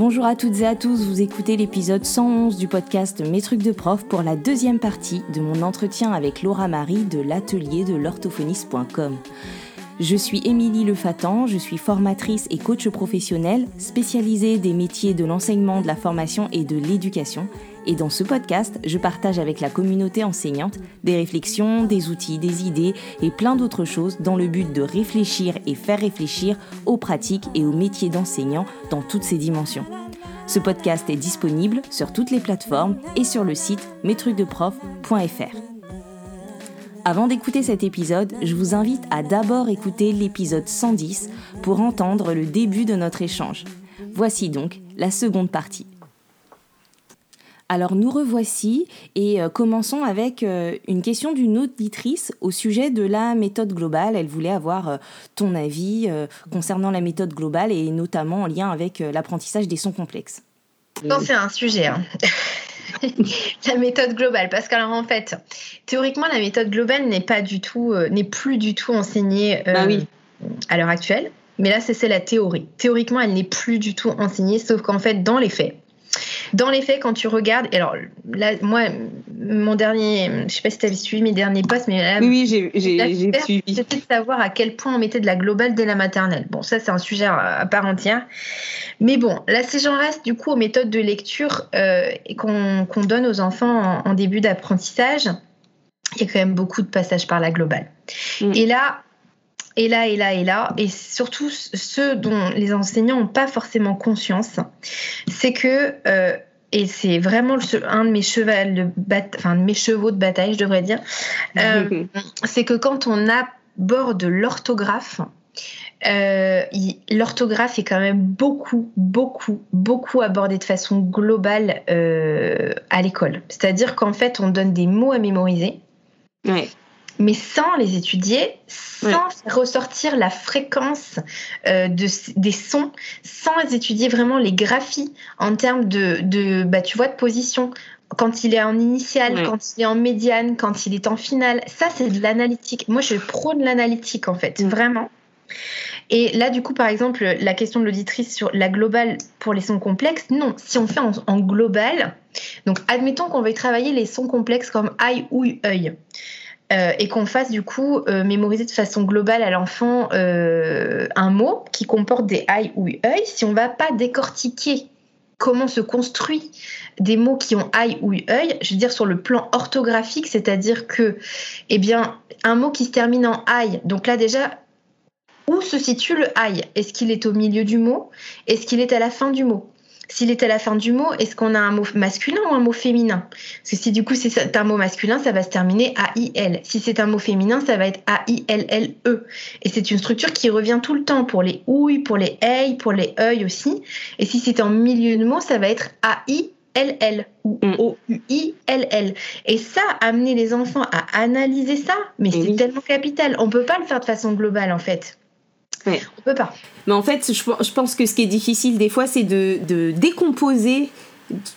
Bonjour à toutes et à tous, vous écoutez l'épisode 111 du podcast Mes trucs de prof pour la deuxième partie de mon entretien avec Laura Marie de l'atelier de l'orthophoniste.com. Je suis Émilie Lefatan, je suis formatrice et coach professionnel spécialisée des métiers de l'enseignement, de la formation et de l'éducation. Et dans ce podcast, je partage avec la communauté enseignante des réflexions, des outils, des idées et plein d'autres choses dans le but de réfléchir et faire réfléchir aux pratiques et aux métiers d'enseignant dans toutes ces dimensions. Ce podcast est disponible sur toutes les plateformes et sur le site mestrucsdeprof.fr. Avant d'écouter cet épisode, je vous invite à d'abord écouter l'épisode 110 pour entendre le début de notre échange. Voici donc la seconde partie. Alors nous revoici et euh, commençons avec euh, une question d'une auditrice au sujet de la méthode globale. Elle voulait avoir euh, ton avis concernant la méthode globale et notamment en lien avec l'apprentissage des sons complexes. C'est un sujet. Hein. la méthode globale. Parce qu'alors en fait, théoriquement, la méthode globale n'est pas du tout, n'est plus du tout enseignée bah à l'heure actuelle. Mais là, c'est la théorie. Théoriquement, elle n'est plus du tout enseignée, sauf qu'en fait, dans les faits, dans les faits, quand tu regardes, alors là, moi, mon dernier, je sais pas si tu avais suivi mes derniers posts, mais là, oui, j'ai suivi. C'était de savoir à quel point on mettait de la globale dès la maternelle. Bon, ça, c'est un sujet à part entière. Mais bon, là, si j'en reste du coup aux méthodes de lecture euh, qu'on donne aux enfants en, début d'apprentissage, il y a quand même beaucoup de passages par la globale. Mm. Et là, et là, et là, et là, et surtout ceux dont les enseignants n'ont pas forcément conscience, c'est que, euh, et c'est vraiment un de mes, chevals de enfin, de mes chevaux de bataille, je devrais dire, euh, c'est que quand on aborde l'orthographe, euh, l'orthographe est quand même beaucoup, beaucoup, beaucoup abordé de façon globale à l'école. C'est-à-dire qu'en fait, on donne des mots à mémoriser. Ouais mais sans les étudier, sans ressortir la fréquence euh, de, des sons, sans étudier vraiment les graphies en termes de, de, bah, tu vois, de position. Quand il est en initial, quand il est en médiane, quand il est en finale, ça c'est de l'analytique. Moi je prône l'analytique en fait, vraiment. Et là, du coup, par exemple, la question de l'auditrice sur la globale pour les sons complexes, non. Si on fait en, en global, donc admettons qu'on veuille travailler les sons complexes comme aïe, ouïe, œil. Euh, et qu'on fasse du coup euh, mémoriser de façon globale à l'enfant euh, un mot qui comporte des aïe ou œil, si on va pas décortiquer comment se construit des mots qui ont aïe ou œil, je veux dire sur le plan orthographique, c'est-à-dire que, eh bien, un mot qui se termine en aïe, donc là déjà, où se situe le aïe? Est-ce qu'il est au milieu du mot? Est-ce qu'il est à la fin du mot? S'il est à la fin du mot, est-ce qu'on a un mot masculin ou un mot féminin? Parce que si du coup c'est un mot masculin, ça va se terminer A-I-L. Si c'est un mot féminin, ça va être A-I-L-L-E. Et c'est une structure qui revient tout le temps pour les ouilles, pour les œils, pour les œils aussi. Et si c'est en milieu de mot, ça va être A-I. L-L ou mm. O-U-I-L-L. Et ça, amener les enfants à analyser ça, mais c'est tellement capital. On peut pas le faire de façon globale en fait. Ouais. On peut pas. Mais en fait, je, pense que ce qui est difficile des fois, c'est de, décomposer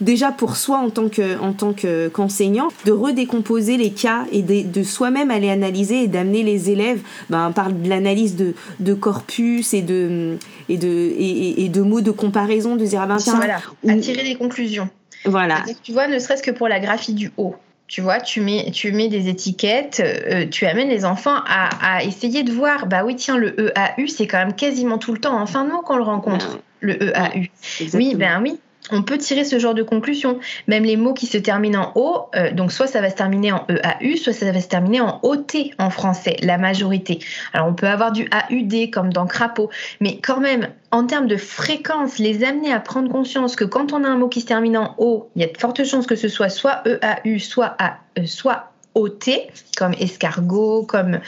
déjà pour soi en tant que en tant qu'enseignant de redécomposer les cas et de, soi-même aller analyser et d'amener les élèves ben, par l'analyse de, de, corpus et de et de et, de mots de comparaison de dire ah ben, voilà, à tirer des conclusions voilà tu vois ne serait-ce que pour la graphie du haut tu vois, tu mets, tu mets des étiquettes, euh, tu amènes les enfants à, essayer de voir, bah oui, tiens, le EAU, c'est quand même quasiment tout le temps en fin de mot qu'on le rencontre, le EAU. Oui, ben oui, on peut tirer ce genre de conclusion. Même les mots qui se terminent en O, euh, donc soit ça va se terminer en EAU, soit ça va se terminer en OT en français, la majorité. Alors on peut avoir du AUD comme dans crapaud, mais quand même, en termes de fréquence, les amener à prendre conscience que quand on a un mot qui se termine en O, il y a de fortes chances que ce soit soit EAU, soit, A, euh, soit OT, comme escargot, comme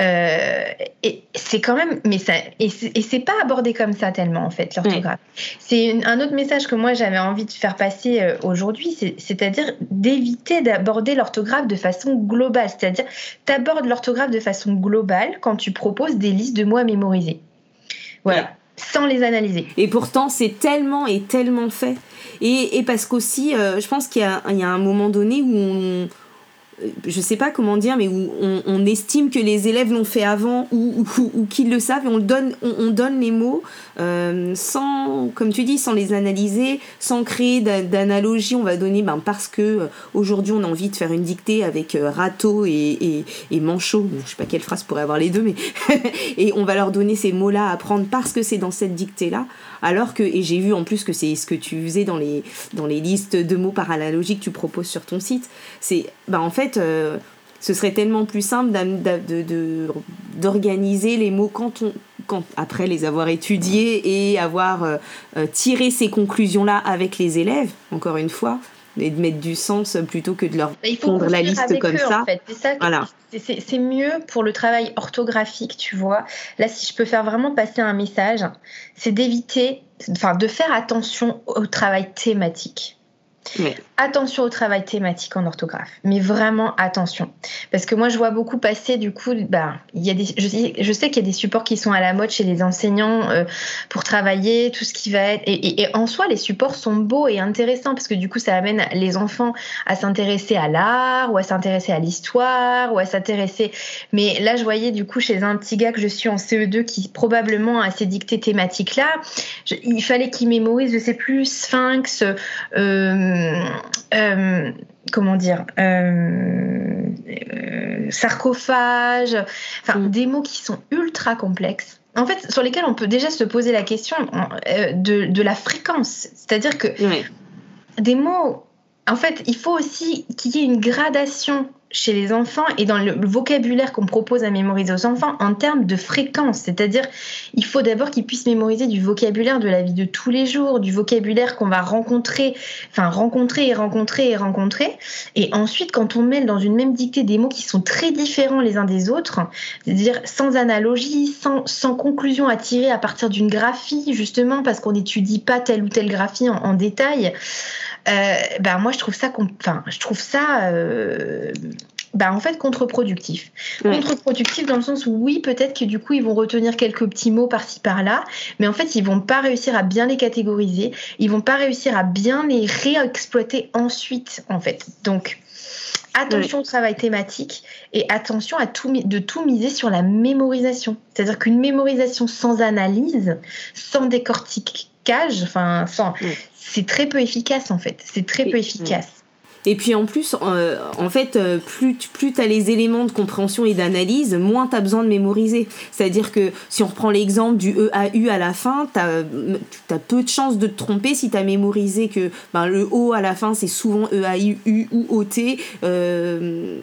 euh, et c'est quand même, mais ça et c'est pas abordé comme ça tellement en fait l'orthographe. C'est un autre message que moi j'avais envie de faire passer euh, aujourd'hui, c'est-à-dire d'éviter d'aborder l'orthographe de façon globale, c'est-à-dire t'abordes l'orthographe de façon globale quand tu proposes des listes de mots à mémoriser. Voilà. Sans les analyser. Et pourtant, c'est tellement et tellement fait. Et, et parce qu'aussi, euh, je pense qu'il y, y, a un moment donné où on, je sais pas comment dire, mais où on, estime que les élèves l'ont fait avant ou, ou, qu'ils le savent et on donne, on, donne les mots euh, sans, comme tu dis, sans les analyser, sans créer d'analogie. On va donner, ben, parce que euh, aujourd'hui on a envie de faire une dictée avec euh, râteau et, et, manchot. je sais pas quelle phrase pourrait avoir les deux, mais et on va leur donner ces mots-là à apprendre parce que c'est dans cette dictée-là. Alors que, et j'ai vu en plus que c'est ce que tu faisais dans les, dans les listes de mots par que tu proposes sur ton site. C'est, ben, en fait, euh, ce serait tellement plus simple d'organiser les mots quand on, quand, après les avoir étudiés et avoir euh, euh, tiré ces conclusions-là avec les élèves, encore une fois, et de mettre du sens plutôt que de leur prendre la liste comme ça. C'est mieux pour le travail orthographique, tu vois. Là, si je peux faire vraiment passer un message, c'est d'éviter, enfin, de faire attention au travail thématique. Attention au travail thématique en orthographe, mais vraiment attention. Parce que moi, je vois beaucoup passer, du coup, bah, y a des, je, sais, qu'il y a des supports qui sont à la mode chez les enseignants euh, pour travailler, tout ce qui va être. Et, en soi, les supports sont beaux et intéressants parce que du coup, ça amène les enfants à s'intéresser à l'art ou à s'intéresser à l'histoire ou à s'intéresser. Mais là, je voyais du coup chez un petit gars que je suis en CE2 qui probablement a ces dictées thématiques-là, il fallait qu'il mémorise, je sais plus, Sphinx. Euh, comment dire, euh, euh, sarcophage, enfin mm. des mots qui sont ultra complexes. En fait, sur lesquels on peut déjà se poser la question de, la fréquence. C'est-à-dire que des mots, en fait, il faut aussi qu'il y ait une gradation chez les enfants et dans le vocabulaire qu'on propose à mémoriser aux enfants en termes de fréquence. C'est-à-dire, il faut d'abord qu'ils puissent mémoriser du vocabulaire de la vie de tous les jours, du vocabulaire qu'on va rencontrer, enfin rencontrer et rencontrer et rencontrer. Et ensuite, quand on mêle dans une même dictée des mots qui sont très différents les uns des autres, c'est-à-dire sans analogie, sans, sans conclusion à tirer à partir d'une graphie, justement parce qu'on n'étudie pas telle ou telle graphie en, détail, euh, ben moi je trouve ça, enfin je trouve ça euh, bah, en fait contre-productif. Contre-productif dans le sens où oui, peut-être que du coup ils vont retenir quelques petits mots par-ci par-là, mais en fait ils vont pas réussir à bien les catégoriser, ils vont pas réussir à bien les réexploiter ensuite en fait. Donc attention au travail thématique et attention à tout, de tout miser sur la mémorisation. C'est-à-dire qu'une mémorisation sans analyse, sans décortiquage, enfin sans, c'est très peu efficace en fait. C'est très peu efficace. Et puis en plus, euh, en fait, euh, plus, plus tu as les éléments de compréhension et d'analyse, moins tu as besoin de mémoriser. C'est-à-dire que si on reprend l'exemple du EAU à la fin, tu as, peu de chances de te tromper si tu as mémorisé que ben, le O à la fin, c'est souvent EAU ou OT. Euh,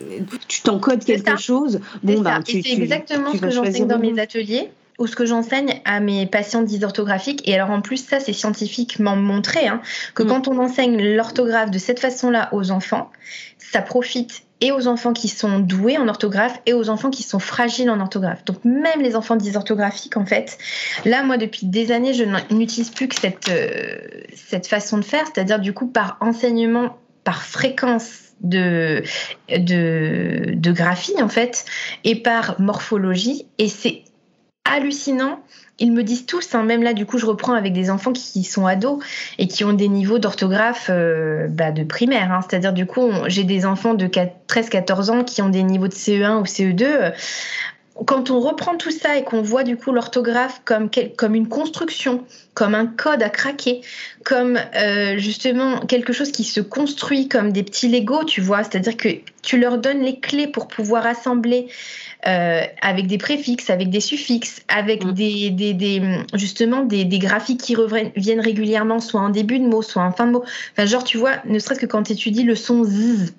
tu t'encodes quelque chose. Bon, ben, c'est exactement ce que j'enseigne dans mes ateliers ou ce que j'enseigne à mes patients dysorthographiques. Et alors en plus, ça c'est scientifiquement montré, hein, que mm. quand on enseigne l'orthographe de cette façon-là aux enfants, ça profite et aux enfants qui sont doués en orthographe et aux enfants qui sont fragiles en orthographe. Donc même les enfants dysorthographiques, en fait, là, moi, depuis des années, je n'utilise plus que cette, euh, cette façon de faire, c'est-à-dire du coup par enseignement, par fréquence de, de, de graphie, en fait, et par morphologie. Et c'est hallucinant. Ils me disent tous, hein, même là, du coup, je reprends avec des enfants qui sont ados et qui ont des niveaux d'orthographe euh, bah, de primaire. Hein. C'est-à-dire, du coup, j'ai des enfants de 13-14 ans qui ont des niveaux de CE1 ou CE2 quand on reprend tout ça et qu'on voit du coup l'orthographe comme, comme une construction, comme un code à craquer, comme euh, justement quelque chose qui se construit comme des petits Legos, tu vois, c'est-à-dire que tu leur donnes les clés pour pouvoir assembler euh, avec des préfixes, avec des suffixes, avec mm. des, des, des, justement des, des, graphiques qui reviennent régulièrement, soit en début de mot, soit en fin de mot. Enfin, genre, tu vois, ne serait-ce que quand tu étudies le son Z,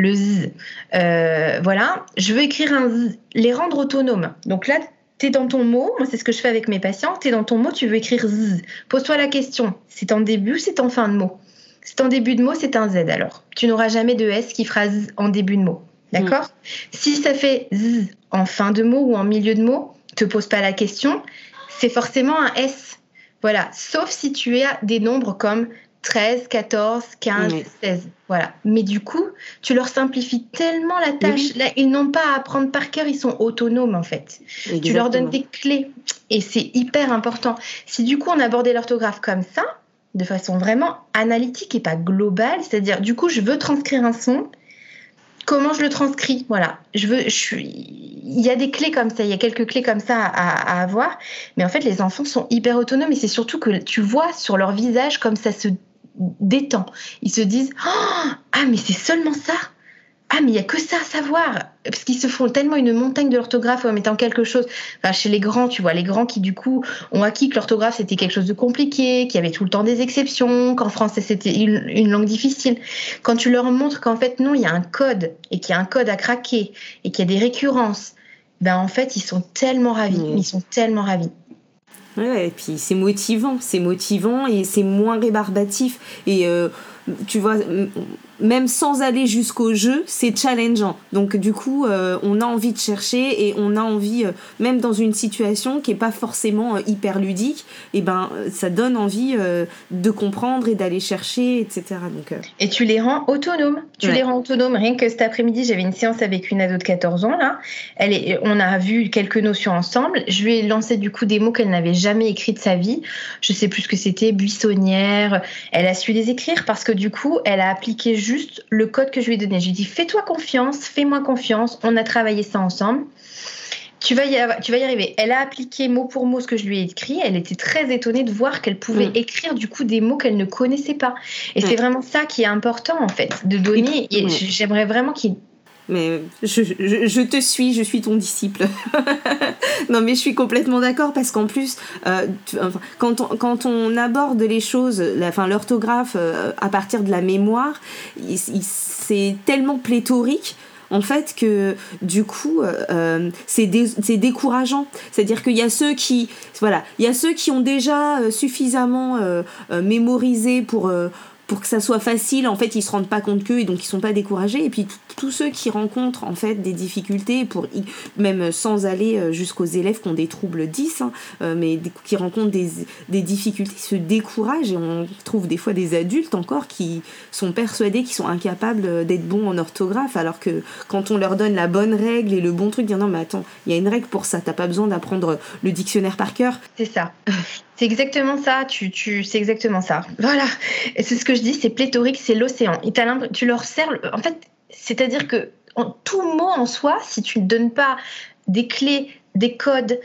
le Z. Euh, voilà, je veux écrire un Z, les rendre autonomes. Donc là, tu es dans ton mot, moi c'est ce que je fais avec mes patients, tu es dans ton mot, tu veux écrire Z. Pose-toi la question, c'est en début ou c'est en fin de mot? C'est en début de mot, c'est un Z alors. Tu n'auras jamais de S qui fera Z en début de mot. D'accord? Mm. Si ça fait Z en fin de mot ou en milieu de mot, te pose pas la question, c'est forcément un S. Voilà, sauf si tu as des nombres comme 13, 14, 15, 16. Voilà. Mais du coup, tu leur simplifies tellement la tâche. Là, ils n'ont pas à apprendre par cœur, ils sont autonomes en fait. Tu leur donnes des clés et c'est hyper important. Si du coup on abordait l'orthographe comme ça, de façon vraiment analytique et pas globale, c'est-à-dire du coup je veux transcrire un son, comment je le transcris? Voilà. Je veux, je suis... Il y a des clés comme ça, il y a quelques clés comme ça à, avoir. Mais en fait, les enfants sont hyper autonomes et c'est surtout que tu vois sur leur visage comme ça se détend. Ils se disent oh, Ah, mais c'est seulement ça ah, mais il n'y a que ça à savoir. Parce qu'ils se font tellement une montagne de l'orthographe en mettant quelque chose. Enfin, chez les grands, tu vois, les grands qui, du coup, ont acquis que l'orthographe, c'était quelque chose de compliqué, qu'il y avait tout le temps des exceptions, qu'en français, c'était une, langue difficile. Quand tu leur montres qu'en fait, non, il y a un code, et qu'il y a un code à craquer, et qu'il y a des récurrences, ben, en fait, ils sont tellement ravis. Ils sont tellement ravis. Et puis c'est motivant, c'est motivant et c'est moins rébarbatif. Et euh, tu vois, même sans aller jusqu'au jeu, c'est challengeant. Donc du coup, euh, on a envie de chercher et on a envie, euh, même dans une situation qui est pas forcément euh, hyper ludique, et eh ben ça donne envie de comprendre et d'aller chercher, etc. Donc, Et tu les rends autonomes. Tu les rends autonomes. Rien que cet après-midi, j'avais une séance avec une ado de 14 ans là. Elle est, on a vu quelques notions ensemble. Je lui ai lancé du coup des mots qu'elle n'avait jamais écrits de sa vie. Je sais plus ce que c'était, buissonnière. Elle a su les écrire parce que du coup, elle a appliqué juste le code que je lui ai donné. Je lui ai dit fais-toi confiance, fais-moi confiance, on a travaillé ça ensemble. Tu vas, y, tu vas y arriver. Elle a appliqué mot pour mot ce que je lui ai écrit. Elle était très étonnée de voir qu'elle pouvait mm. écrire du coup des mots qu'elle ne connaissait pas. Et c'est vraiment ça qui est important en fait, de donner. Et j'aimerais vraiment qu'il mais je, te suis, je suis ton disciple. non, mais je suis complètement d'accord parce qu'en plus, euh, quand, on, aborde les choses, l'orthographe euh, à partir de la mémoire, c'est tellement pléthorique en fait que du coup euh, c'est décourageant c'est à dire qu'il y a ceux qui voilà il y a ceux qui ont déjà suffisamment mémorisé pour pour que ça soit facile, en fait, ils se rendent pas compte qu'eux et donc ils sont pas découragés. Et puis tous ceux qui rencontrent en fait des difficultés, pour même sans aller euh, jusqu'aux élèves qui ont des troubles 10, hein, euh, mais qui rencontrent des, des, difficultés, se découragent et on trouve des fois des adultes encore qui sont persuadés qu'ils sont incapables d'être bons en orthographe, alors que quand on leur donne la bonne règle et le bon truc, dire non mais attends, il y a une règle pour ça, t'as pas besoin d'apprendre le dictionnaire par cœur. C'est ça. C'est exactement ça, tu, tu, c'est exactement ça. Voilà. Et c'est ce que je dis, c'est pléthorique, c'est l'océan. Tu leur sers. En fait, c'est-à-dire que tout mot en soi, si tu ne donnes pas des clés, des codes,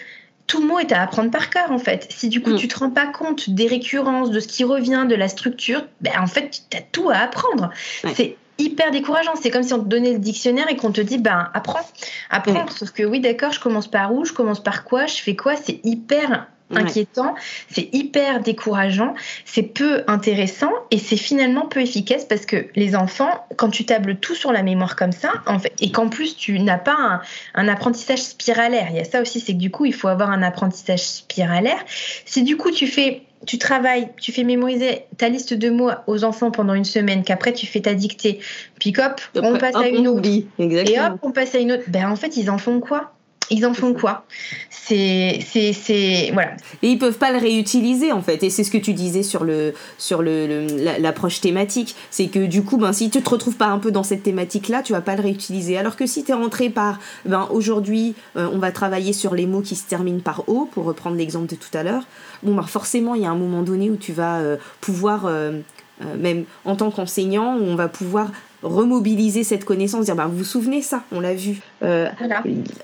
tout mot est à apprendre par cœur en fait. Si du coup mm. tu te rends pas compte des récurrences, de ce qui revient, de la structure, ben en fait tu as tout à apprendre. C'est hyper décourageant. C'est comme si on te donnait le dictionnaire et qu'on te dit ben apprends, apprends. Sauf que oui d'accord, je commence par où, je commence par quoi, je fais quoi, c'est hyper inquiétant, c'est hyper décourageant, c'est peu intéressant et c'est finalement peu efficace parce que les enfants, quand tu tables tout sur la mémoire comme ça, en fait, et qu'en plus tu n'as pas un, apprentissage spiralaire, il y a ça aussi, c'est que du coup il faut avoir un apprentissage spiralaire. Si du coup tu fais tu travailles, tu fais mémoriser ta liste de mots aux enfants pendant une semaine, qu'après tu fais ta dictée, puis hop, on passe à une autre. Et hop, on passe à une autre. Ben en fait, ils en font quoi? Ils en font quoi? C'est, c'est, voilà. Et ils peuvent pas le réutiliser en fait. Et c'est ce que tu disais sur le, sur le, l'approche thématique, c'est que du coup, ben si tu te retrouves pas un peu dans cette thématique-là, tu vas pas le réutiliser. Alors que si tu es rentré par, ben aujourd'hui, euh, on va travailler sur les mots qui se terminent par o, pour reprendre l'exemple de tout à l'heure. Bon, ben forcément, il y a un moment donné où tu vas euh, pouvoir euh, même en tant qu'enseignant, où on va pouvoir remobiliser cette connaissance, dire bah, vous vous souvenez ça, on l'a vu, euh,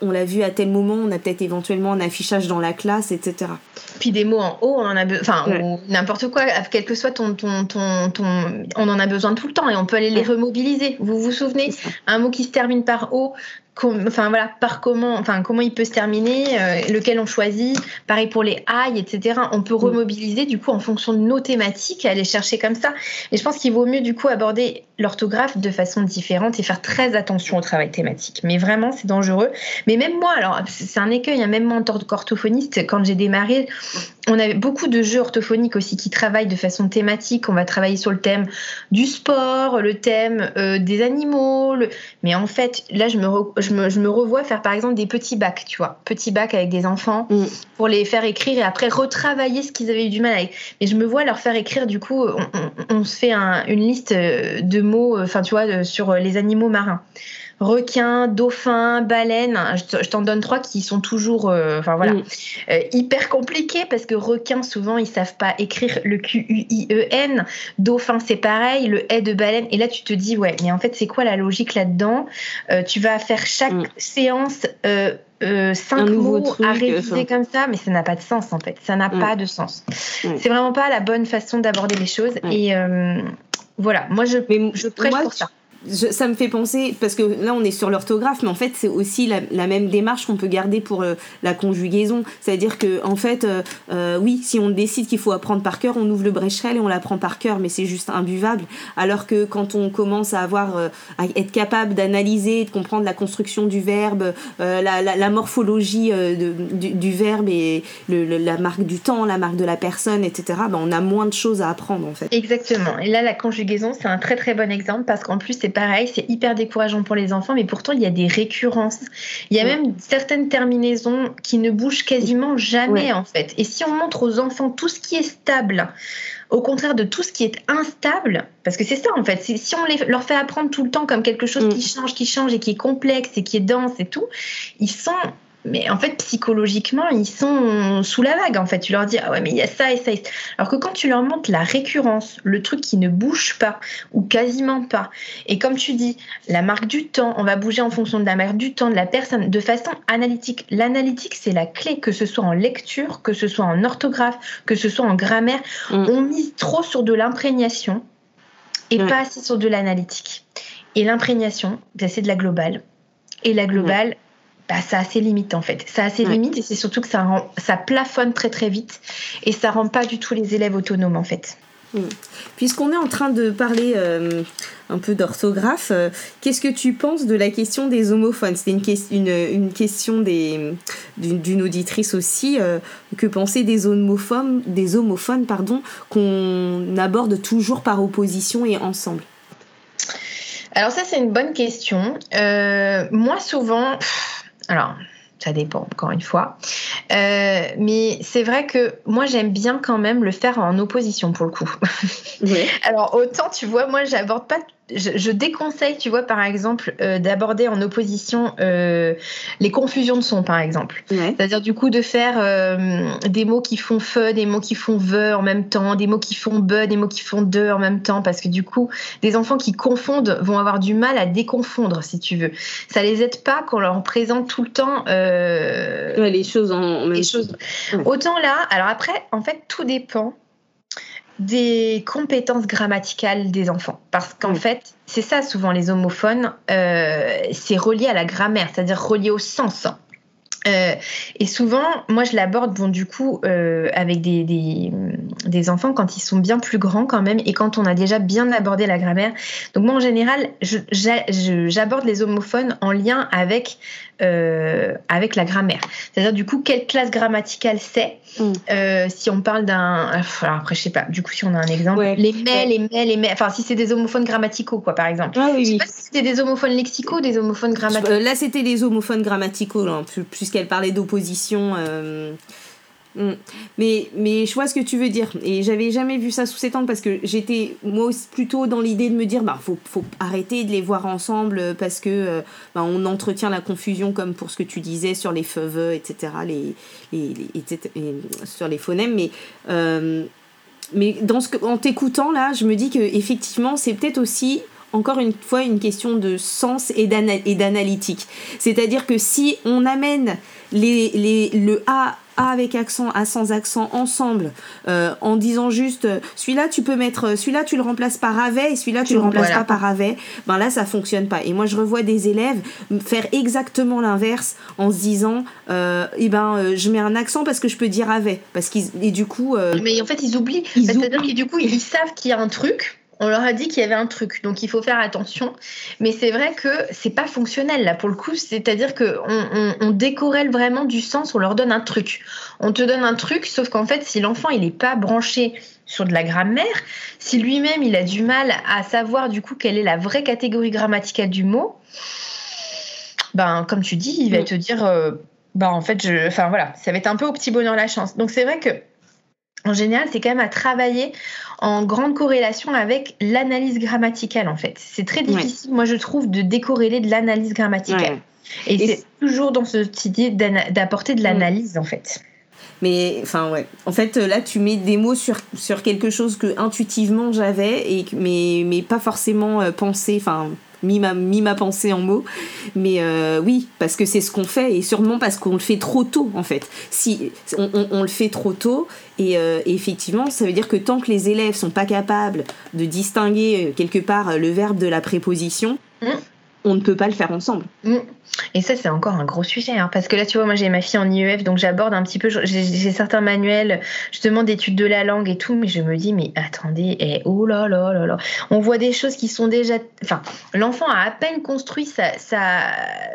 on l'a vu à tel moment, on a peut-être éventuellement un affichage dans la classe, etc. Puis des mots en haut, on en a enfin n'importe quoi, quel que soit ton, ton, ton, ton, on en a besoin tout le temps et on peut aller les remobiliser. Vous vous souvenez, un mot qui se termine par O, enfin voilà, par comment, enfin comment il peut se terminer, euh, lequel on choisit. Pareil pour les ailles, etc. On peut mm. remobiliser du coup en fonction de nos thématiques, aller chercher comme ça. Et je pense qu'il vaut mieux du coup aborder l'orthographe de façon différente et faire très attention au travail thématique. Mais vraiment, c'est dangereux. Mais même moi, alors c'est un écueil, hein, même moi en tant qu'orthophoniste, quand j'ai démarré, on avait beaucoup de jeux orthophoniques aussi qui travaillent de façon thématique. On va travailler sur le thème du sport, le thème euh, des animaux. Mais en fait, là, je me, je, me, je me, revois faire par exemple des petits bacs, tu vois, petits bacs avec des enfants mm. pour les faire écrire et après retravailler ce qu'ils avaient eu du mal avec. Mais je me vois leur faire écrire, du coup, on, se fait une liste de mots, enfin, tu vois, sur les animaux marins requin, dauphin, baleine. Je, t'en donne trois qui sont toujours, euh, enfin voilà, mm. euh, hyper compliqués parce que requin, souvent, ils savent pas écrire le Q-U-I-E-N. Dauphin, c'est pareil, le E de baleine. Et là, tu te dis, ouais, mais en fait, c'est quoi la logique là-dedans? Tu vas faire chaque mm. séance euh, cinq mots à réviser comme ça, mais ça n'a pas de sens en fait. Ça n'a pas de sens. C'est vraiment pas la bonne façon d'aborder les choses. Et euh, voilà, moi je, je prêche pour ça ça me fait penser, parce que là on est sur l'orthographe, mais en fait c'est aussi la, même démarche qu'on peut garder pour euh, la conjugaison. C'est-à-dire que en fait, euh, euh, oui, si on décide qu'il faut apprendre par cœur, on ouvre le Brecherel et on l'apprend par cœur, mais c'est juste imbuvable. Alors que quand on commence à avoir, à être capable d'analyser, de comprendre la construction du verbe, la, morphologie du, verbe et la marque du temps, la marque de la personne, etc., ben, on a moins de choses à apprendre en fait. Exactement. Et là la conjugaison c'est un très très bon exemple parce qu'en plus c'est pareil, c'est hyper décourageant pour les enfants, mais pourtant il y a des récurrences. Il y a même certaines terminaisons qui ne bougent quasiment jamais en fait. Et si on montre aux enfants tout ce qui est stable, au contraire de tout ce qui est instable, parce que c'est ça en fait, si on leur fait apprendre tout le temps comme quelque chose qui mm. change, qui change et qui est complexe et qui est dense et tout, ils sont mais en fait, psychologiquement, ils sont sous la vague. En fait, tu leur dis, ah ouais, mais il y a ça et ça. Alors que quand tu leur montres la récurrence, le truc qui ne bouge pas ou quasiment pas, et comme tu dis, la marque du temps, on va bouger en fonction de la marque du temps de la personne de façon analytique. L'analytique, c'est la clé, que ce soit en lecture, que ce soit en orthographe, que ce soit en grammaire. Mm. On mise trop sur de l'imprégnation et pas assez sur de l'analytique. Et l'imprégnation, ben, c'est de la globale. Et la globale, bah, ça a ses limites en fait. Ça a ses limites et c'est surtout que ça, rend, ça plafonne très très vite et ça rend pas du tout les élèves autonomes en fait. Hmm. Puisqu'on est en train de parler euh, un peu d'orthographe, euh, qu'est-ce que tu penses de la question des homophones? C'était une, une, une, question d'une auditrice aussi. Euh, que penser des homophones, des homophones pardon, qu'on aborde toujours par opposition et ensemble? Alors ça c'est une bonne question. moi souvent... Alors, ça dépend, encore une fois. Euh, mais c'est vrai que moi, j'aime bien quand même le faire en opposition pour le coup. Alors, autant, tu vois, moi, j'aborde pas je, déconseille, tu vois, par exemple, euh, d'aborder en opposition euh, les confusions de sons, par exemple. C'est-à-dire, du coup, de faire euh, des mots qui font fe, des mots qui font ve en même temps, des mots qui font be, des mots qui font de en même temps, parce que du coup, des enfants qui confondent vont avoir du mal à déconfondre, si tu veux. Ça les aide pas qu'on leur présente tout le temps les choses en, même choses. Autant là, alors après, en fait, tout dépend des compétences grammaticales des enfants. Parce qu'en fait, c'est ça souvent les homophones, euh, c'est relié à la grammaire, c'est-à-dire relié au sens. Euh, et souvent, moi, je l'aborde, bon, du coup, euh, avec des, des, enfants quand ils sont bien plus grands quand même et quand on a déjà bien abordé la grammaire. Donc moi, en général, j'aborde les homophones en lien avec euh, avec la grammaire. C'est-à-dire, du coup, quelle classe grammaticale c'est mm. Si on parle d'un. Alors, après, je sais pas, du coup, si on a un exemple. Les mais, les mais, les mais. Enfin, si c'est des homophones grammaticaux, quoi, par exemple. Ah, oui, je sais pas si c'était des homophones lexicaux des homophones grammaticaux. là, c'était des homophones grammaticaux, puisqu'elle parlait d'opposition. Euh, Mm. Mais, mais je vois ce que tu veux dire. Et j'avais jamais vu ça sous cet angle parce que j'étais, moi aussi, plutôt dans l'idée de me dire, bah, faut, arrêter de les voir ensemble parce que euh, bah, on entretient la confusion, comme pour ce que tu disais sur les feux, etc., les, sur les phonèmes. Mais, euh, mais dans ce en t'écoutant, là, je me dis que effectivement c'est peut-être aussi encore une fois une question de sens et d'analytique. C'est-à-dire que si on amène les, les, le A avec accent, A sans accent ensemble, euh, en disant juste euh, celui-là tu peux mettre, euh, celui-là tu le remplaces par avait et celui-là tu le remplaces pas par avait, ben là ça fonctionne pas. Et moi je revois des élèves faire exactement l'inverse en se disant euh, eh ben je mets un accent parce que je peux dire avait parce qu'ils et du coup mais en fait ils oublient c'est-à-dire que du coup ils savent qu'il y a un truc on leur a dit qu'il y avait un truc, donc il faut faire attention. Mais c'est vrai que c'est pas fonctionnel là pour le coup, c'est-à-dire que on, on, décorrèle vraiment du sens, on leur donne un truc. On te donne un truc, sauf qu'en fait, si l'enfant il n'est pas branché sur de la grammaire, si lui-même il a du mal à savoir du coup quelle est la vraie catégorie grammaticale du mot, ben comme tu dis, il va mm. te dire, euh, ben en fait, je, enfin voilà, ça va être un peu au petit bonheur la chance. Donc c'est vrai que en général, c'est quand même à travailler en grande corrélation avec l'analyse grammaticale, en fait. C'est très difficile, moi, je trouve, de décorréler de l'analyse grammaticale. Et, c'est toujours dans cette idée d'apporter de l'analyse, en fait. Mais enfin ouais. En fait là tu mets des mots sur, sur quelque chose que intuitivement j'avais et mais mais pas forcément euh, pensé enfin mis ma, mis ma pensée en mots. Mais euh, oui, parce que c'est ce qu'on fait, et sûrement parce qu'on le fait trop tôt, en fait. Si on, le fait trop tôt, euh, et, effectivement, ça veut dire que tant que les élèves sont pas capables de distinguer euh, quelque part le verbe de la préposition, mmh on ne peut pas le faire ensemble. Mm. Et ça, c'est encore un gros sujet. Hein, parce que là, tu vois, moi, j'ai ma fille en IEF, donc j'aborde un petit peu. J'ai certains manuels, justement, d'études de la langue et tout, mais je me dis, mais attendez, eh, oh là là là là. On voit des choses qui sont déjà. Enfin, l'enfant a à peine construit sa, sa,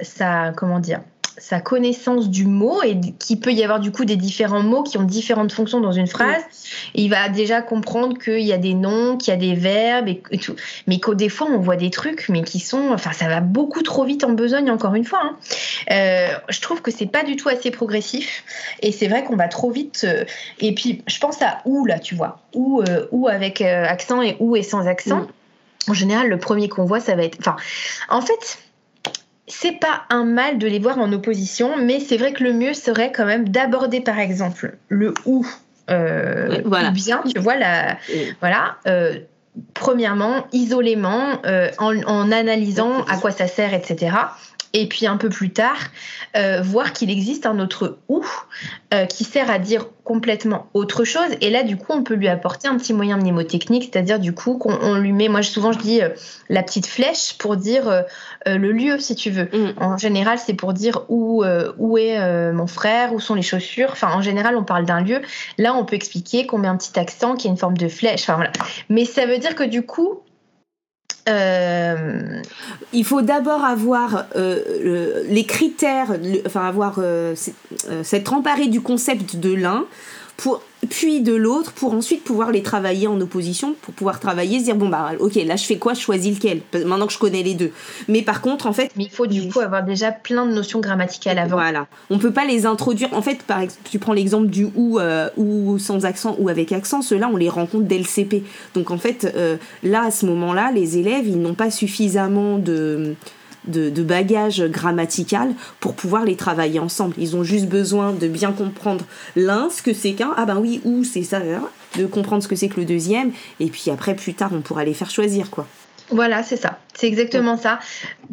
sa. Comment dire sa connaissance du mot et qu'il peut y avoir du coup des différents mots qui ont différentes fonctions dans une phrase. il va déjà comprendre qu'il y a des noms, qu'il y a des verbes et, tout. Mais qu'au des fois, on voit des trucs, mais qui sont. Enfin, ça va beaucoup trop vite en besogne, encore une fois. Hein. Euh, je trouve que c'est pas du tout assez progressif. Et c'est vrai qu'on va trop vite. Euh, et puis, je pense à ou là, tu vois. Ou, euh, ou avec accent et ou et sans accent. Mm. En général, le premier qu'on voit, ça va être. Enfin, en fait c'est pas un mal de les voir en opposition, mais c'est vrai que le mieux serait quand même d'aborder par exemple le ou, euh, voilà. bien, tu vois, la, voilà. Euh, premièrement, isolément, euh, en, en, analysant à quoi ça sert, etc et puis un peu plus tard, euh, voir qu'il existe un autre ou euh, qui sert à dire complètement autre chose. Et là, du coup, on peut lui apporter un petit moyen mnémotechnique, c'est-à-dire du coup qu'on lui met, moi souvent je dis euh, la petite flèche pour dire le lieu, si tu veux. Mm. En général, c'est pour dire où, où est mon frère, où sont les chaussures. Enfin, en général, on parle d'un lieu. Là, on peut expliquer qu'on met un petit accent qui a une forme de flèche. Enfin, voilà. Mais ça veut dire que du coup, euh, il faut d'abord avoir euh, les critères, enfin avoir euh, s'être emparé du concept de l'un pour puis de l'autre pour ensuite pouvoir les travailler en opposition pour pouvoir travailler se dire bon bah ok là je fais quoi? Je choisis lequel? Maintenant que je connais les deux. Mais par contre en fait mais il faut du coup avoir déjà plein de notions grammaticales avant. Voilà. On peut pas les introduire. En fait par exemple tu prends l'exemple du ou euh, ou sans accent ou avec accent ceux-là on les rencontre dès le CP donc en fait euh, là à ce moment là les élèves ils n'ont pas suffisamment de de, de, bagage grammatical pour pouvoir les travailler ensemble. Ils ont juste besoin de bien comprendre l'un, ce que c'est qu'un, ah ben oui, ou c'est ça, de comprendre ce que c'est que le deuxième, et puis après, plus tard, on pourra les faire choisir, quoi. Voilà, c'est ça. C'est exactement ça.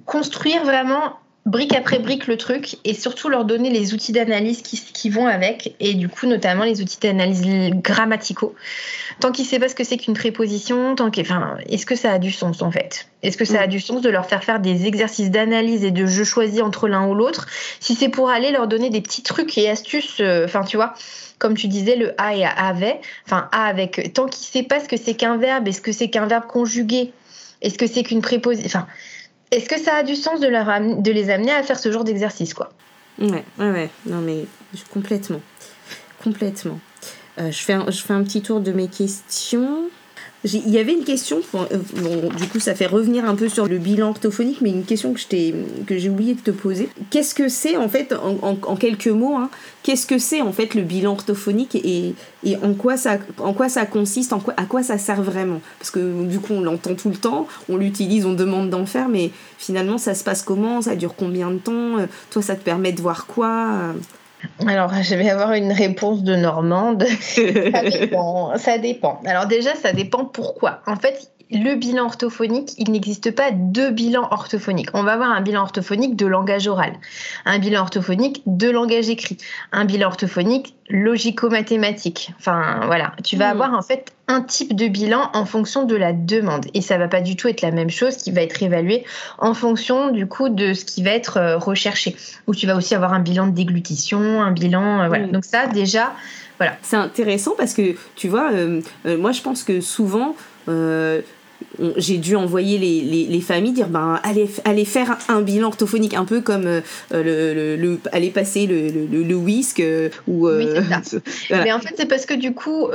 Construire vraiment brique après brique le truc et surtout leur donner les outils d'analyse qui, qui, vont avec et du coup notamment les outils d'analyse grammaticaux. Tant qu'ils ne savent pas ce que c'est qu'une préposition, tant enfin, est-ce que ça a du sens en fait? Est-ce que ça a mm. du sens de leur faire faire des exercices d'analyse et de jeu choisi entre l'un ou l'autre? Si c'est pour aller leur donner des petits trucs et astuces, euh, enfin tu vois, comme tu disais, le a et avait, enfin a avec, tant qu'ils ne savent pas ce que c'est qu'un verbe, est-ce que c'est qu'un verbe conjugué, est-ce que c'est qu'une préposition, enfin est-ce que ça a du sens de, les amener à faire ce genre d'exercice, quoi? Ouais, ouais, ouais. Non, mais complètement. Complètement. Euh, je fais un petit tour de mes questions. Il y avait une question, euh, du coup ça fait revenir un peu sur le bilan orthophonique, mais une question que, que j'ai oublié de te poser. Qu'est-ce que c'est en fait, en, quelques mots, hein, qu'est-ce que c'est en fait le bilan orthophonique et, en, quoi ça, en quoi ça consiste, à quoi ça sert vraiment? Parce que du coup on l'entend tout le temps, on l'utilise, on demande d'en faire, mais finalement ça se passe comment? Ça dure combien de temps? Toi ça te permet de voir quoi alors, je vais avoir une réponse de Normande. ça, dépend, ça dépend. Alors déjà, ça dépend pourquoi. En fait, le bilan orthophonique, il n'existe pas deux bilans orthophoniques. On va avoir un bilan orthophonique de langage oral, un bilan orthophonique de langage écrit, un bilan orthophonique logico-mathématique. Enfin, voilà, tu vas hmm. avoir en fait un type de bilan en fonction de la demande et ça va pas du tout être la même chose qui va être évalué en fonction du coup de ce qui va être euh, recherché. Ou tu vas aussi avoir un bilan de déglutition, un bilan, euh, voilà. Hmm. Donc ça, déjà, voilà. C'est intéressant parce que tu vois, euh, moi je pense que souvent j'ai dû envoyer les, les, familles dire ben allez, allez faire un bilan orthophonique un peu comme euh, le, le, aller passer le, le, whisk euh, ou euh, mais en fait c'est parce que du coup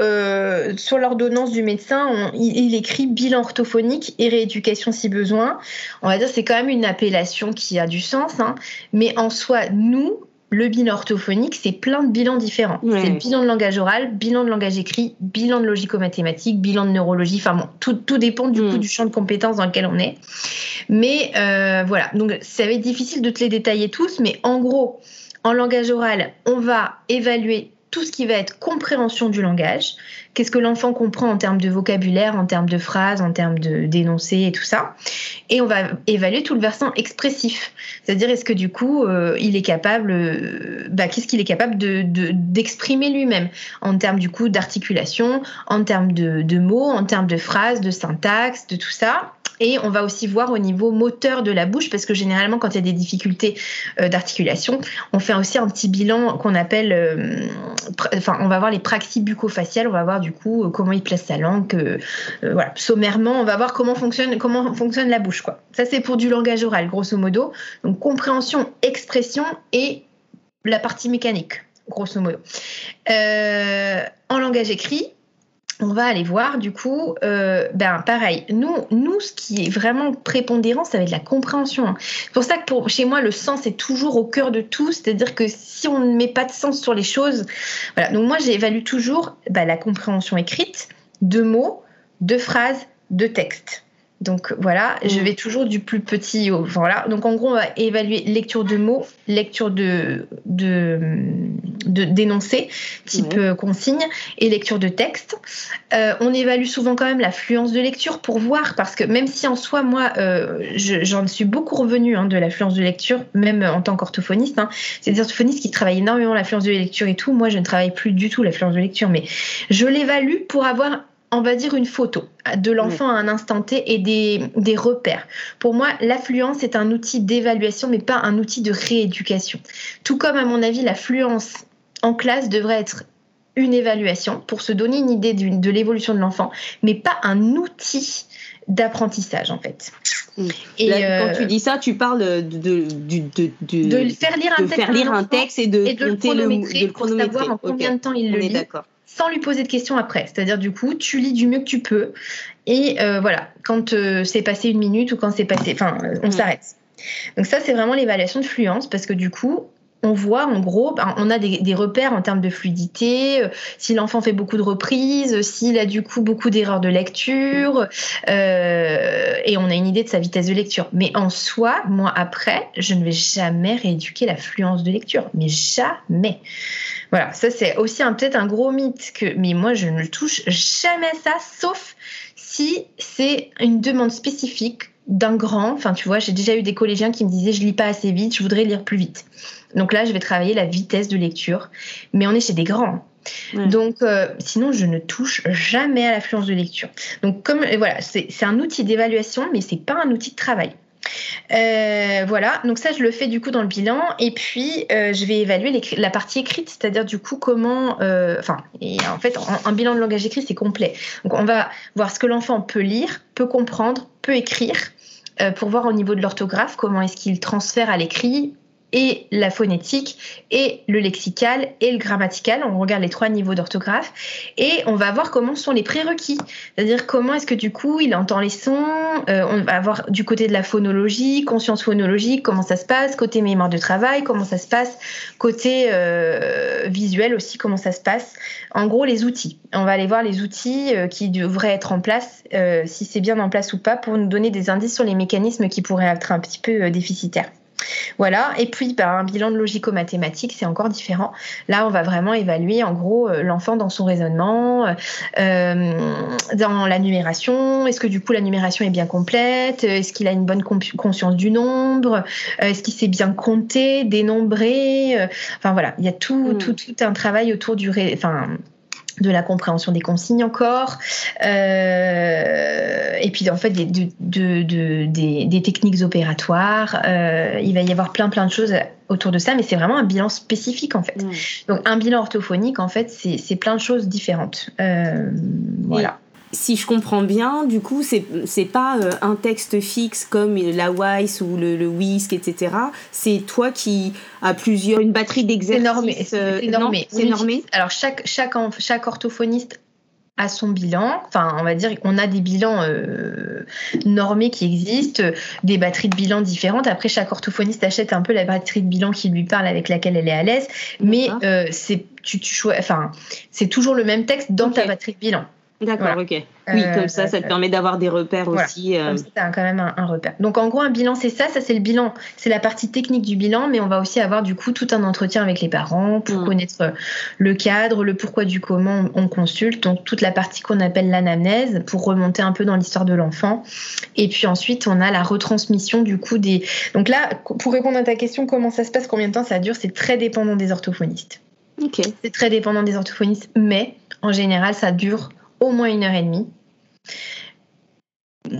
sur l'ordonnance du médecin il, écrit bilan orthophonique et rééducation si besoin. On va dire c'est quand même une appellation qui a du sens hein. mais en soi nous le bilan orthophonique, c'est plein de bilans différents. C'est le bilan de langage oral, bilan de langage écrit, bilan de logico-mathématique, bilan de neurologie. Enfin bon, tout, tout dépend du coup mm. du champ de compétences dans lequel on est. Mais euh, voilà, donc ça va être difficile de te les détailler tous, mais en gros, en langage oral, on va évaluer tout ce qui va être compréhension du langage. Qu'est-ce que l'enfant comprend en termes de vocabulaire, en termes de phrases, en termes de d'énoncés et tout ça. Et on va évaluer tout le versant expressif. C'est-à-dire, est-ce que du coup, euh, il est capable, euh, bah, qu'est-ce qu'il est capable de, d'exprimer lui-même en termes du coup d'articulation, en termes de, de mots, en termes de phrases, de syntaxe, de tout ça. Et on va aussi voir au niveau moteur de la bouche, parce que généralement, quand il y a des difficultés euh, d'articulation, on fait aussi un petit bilan qu'on appelle, euh, enfin, on va voir les praxies bucco-faciales, on va voir du coup euh, comment il place sa langue, voilà, sommairement, on va voir comment fonctionne, comment fonctionne la bouche, quoi. Ça, c'est pour du langage oral, grosso modo. Donc, compréhension, expression et la partie mécanique, grosso modo. en langage écrit, on va aller voir du coup, euh, ben pareil, nous, nous, ce qui est vraiment prépondérant, ça va être la compréhension. Hein. C'est pour ça que pour, chez moi, le sens est toujours au cœur de tout, c'est-à-dire que si on ne met pas de sens sur les choses, voilà. Donc moi, j'évalue toujours ben, la compréhension écrite, de mots, de phrases, de textes. Donc voilà, je mm. vais toujours du plus petit au voilà. Donc en gros, on va évaluer lecture de mots, lecture de de d'énoncés type mm. euh, consigne et lecture de texte. Euh, on évalue souvent quand même la fluence de lecture pour voir parce que même si en soi moi euh, j'en suis beaucoup revenue hein, de la fluence de lecture même en tant qu'orthophoniste. Hein. C'est des orthophonistes qui travaillent énormément la fluence de lecture et tout. Moi je ne travaille plus du tout la fluence de lecture, mais je l'évalue pour avoir on va dire une photo de l'enfant à un instant T et des, repères. Pour moi, l'affluence est un outil d'évaluation, mais pas un outil de rééducation. Tout comme, à mon avis, l'affluence en classe devrait être une évaluation pour se donner une idée de l'évolution de l'enfant, mais pas un outil d'apprentissage en fait. Et quand tu dis ça, tu parles de, de, de, de, faire lire un, texte, faire lire un texte et de, compter le, le pour savoir en combien de temps il le lit sans lui poser de questions après. C'est-à-dire, du coup, tu lis du mieux que tu peux. Et euh, voilà, quand euh, c'est passé une minute ou quand c'est passé. Enfin, on mm. s'arrête. Donc, ça, c'est vraiment l'évaluation de fluence parce que du coup, on voit en gros, ben, on a des, repères en termes de fluidité, si l'enfant fait beaucoup de reprises, s'il a du coup beaucoup d'erreurs de lecture, et on a une idée de sa vitesse de lecture. Mais en soi, moi après, je ne vais jamais rééduquer la fluence de lecture, mais jamais. Voilà, ça c'est aussi peut-être un gros mythe que, mais moi je ne touche jamais ça, sauf si c'est une demande spécifique d'un grand. Enfin, tu vois, j'ai déjà eu des collégiens qui me disaient je lis pas assez vite, je voudrais lire plus vite. Donc là, je vais travailler la vitesse de lecture, mais on est chez des grands. Donc, euh, sinon, je ne touche jamais à l'affluence de lecture. Donc, comme voilà, c'est un outil d'évaluation, mais c'est pas un outil de travail. Euh, voilà, donc ça je le fais du coup dans le bilan et puis euh, je vais évaluer la partie écrite, c'est-à-dire du coup comment, euh, enfin, en fait un, bilan de langage écrit c'est complet. Donc on va voir ce que l'enfant peut lire, peut comprendre, peut écrire, pour voir au niveau de l'orthographe comment est-ce qu'il transfère à l'écrit et la phonétique et le lexical et le grammatical. On regarde les trois niveaux d'orthographe et on va voir comment sont les prérequis. C'est-à-dire comment est-ce que du coup il entend les sons. Euh, on va voir du côté de la phonologie, conscience phonologique, comment ça se passe, côté mémoire de travail, comment ça se passe, côté euh, visuel aussi, comment ça se passe. En gros, les outils. On va aller voir les outils euh, qui devraient être en place, si c'est bien en place ou pas, pour nous donner des indices sur les mécanismes qui pourraient être un petit peu déficitaires. Voilà, et puis bah, un bilan de logico-mathématique, c'est encore différent. Là, on va vraiment évaluer en gros euh, l'enfant dans son raisonnement, euh, dans la numération. Est-ce que du coup la numération est bien complète? Est-ce qu'il a une bonne conscience du nombre? Est-ce qu'il sait bien compter, dénombrer? Enfin voilà, il y a tout, mm. tout, tout un travail autour du... Enfin, de la compréhension des consignes encore, euh, et puis en fait des, des, techniques opératoires. Euh, il va y avoir plein plein de choses autour de ça, mais c'est vraiment un bilan spécifique en fait. Donc un bilan orthophonique en fait c'est plein de choses différentes. Euh, voilà si je comprends bien, du coup, c'est c'est pas euh, un texte fixe comme la Weiss ou le, le Whisk, etc. C'est toi qui as plusieurs une batterie d'exercices. C'est normé. C'est normé. Alors chaque chaque chaque orthophoniste à son bilan. Enfin, on va dire qu'on a des bilans euh, normés qui existent, des batteries de bilan différentes. Après, chaque orthophoniste achète un peu la batterie de bilan qui lui parle, avec laquelle elle est à l'aise. Mais euh, c'est tu, tu enfin, c'est toujours le même texte dans ta batterie de bilan. D'accord, ok. Oui, comme ça, ça te permet d'avoir des repères aussi. Comme ça, as quand même un, repère. Donc, en gros, un bilan, c'est ça. Ça, c'est le bilan. C'est la partie technique du bilan, mais on va aussi avoir, du coup, tout un entretien avec les parents pour mm. connaître le cadre, le pourquoi du comment on consulte. Donc, toute la partie qu'on appelle l'anamnèse pour remonter un peu dans l'histoire de l'enfant. Et puis ensuite, on a la retransmission, du coup, des. Donc, là, pour répondre à ta question, comment ça se passe, combien de temps ça dure, c'est très dépendant des orthophonistes. Ok. C'est très dépendant des orthophonistes, mais en général, ça dure au moins une heure et demie.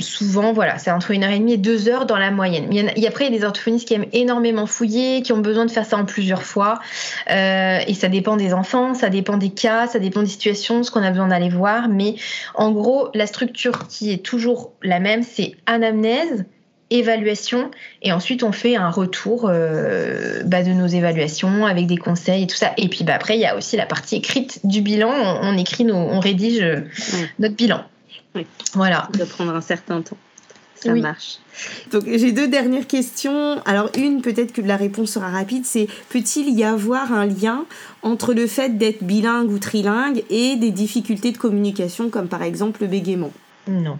Souvent, voilà, c'est entre une heure et demie et deux heures dans la moyenne. Il y a, après, des orthophonistes qui aiment énormément fouiller, qui ont besoin de faire ça en plusieurs fois. Euh, et ça dépend des enfants, ça dépend des cas, ça dépend des situations, ce qu'on a besoin d'aller voir. Mais en gros, la structure qui est toujours la même, c'est anamnèse, évaluation. Et ensuite on fait un retour euh, bah, de nos évaluations avec des conseils et tout ça. Et puis bah, après il y a aussi la partie écrite du bilan. On, écrit nos, on rédige euh, notre bilan. Oui. voilà. Ça doit prendre un certain temps. Ça marche. Donc j'ai deux dernières questions. Alors une peut-être que la réponse sera rapide c'est peut-il y avoir un lien entre le fait d'être bilingue ou trilingue et des difficultés de communication comme par exemple le bégaiement? Non